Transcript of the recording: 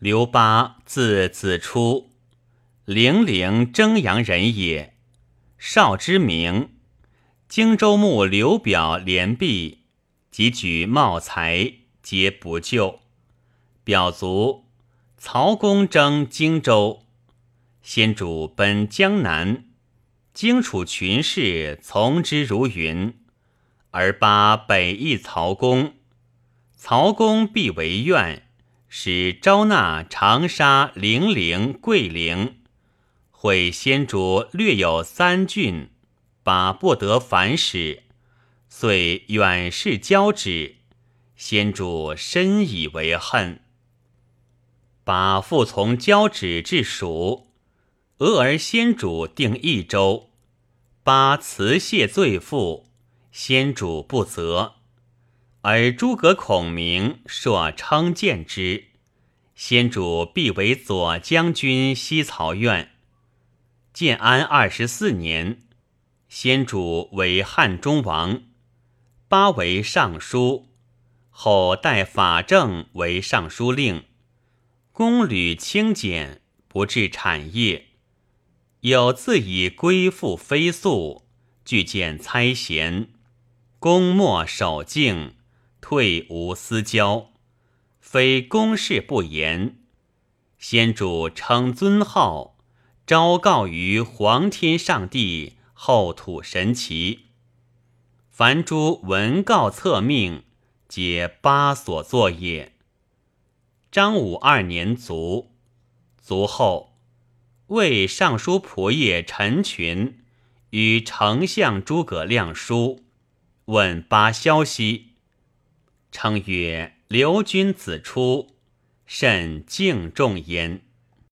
刘巴，字子初，零陵征阳人也。少之名，荆州牧刘表连璧，及举茂才，皆不救。表卒，曹公征荆州，先主奔江南，荆楚群士从之如云，而巴北议曹公，曹公必为怨。使招纳长沙、零陵、桂陵，会先主略有三郡，把不得反使，遂远视交趾。先主深以为恨，把复从交趾至蜀，俄而先主定益州，八辞谢罪父，先主不责。而诸葛孔明硕称见之，先主必为左将军西曹院。建安二十四年，先主为汉中王，八为尚书，后代法正为尚书令。公履清简，不治产业，有自以归附非素，具见猜贤，公莫守敬。退无私交，非公事不言。先主称尊号，昭告于皇天上帝，后土神奇。凡诸文告册命，皆八所作也。张武二年卒，卒后，为尚书仆射陈群与丞相诸葛亮书，问八消息。称曰：“刘君子出，甚敬重焉。”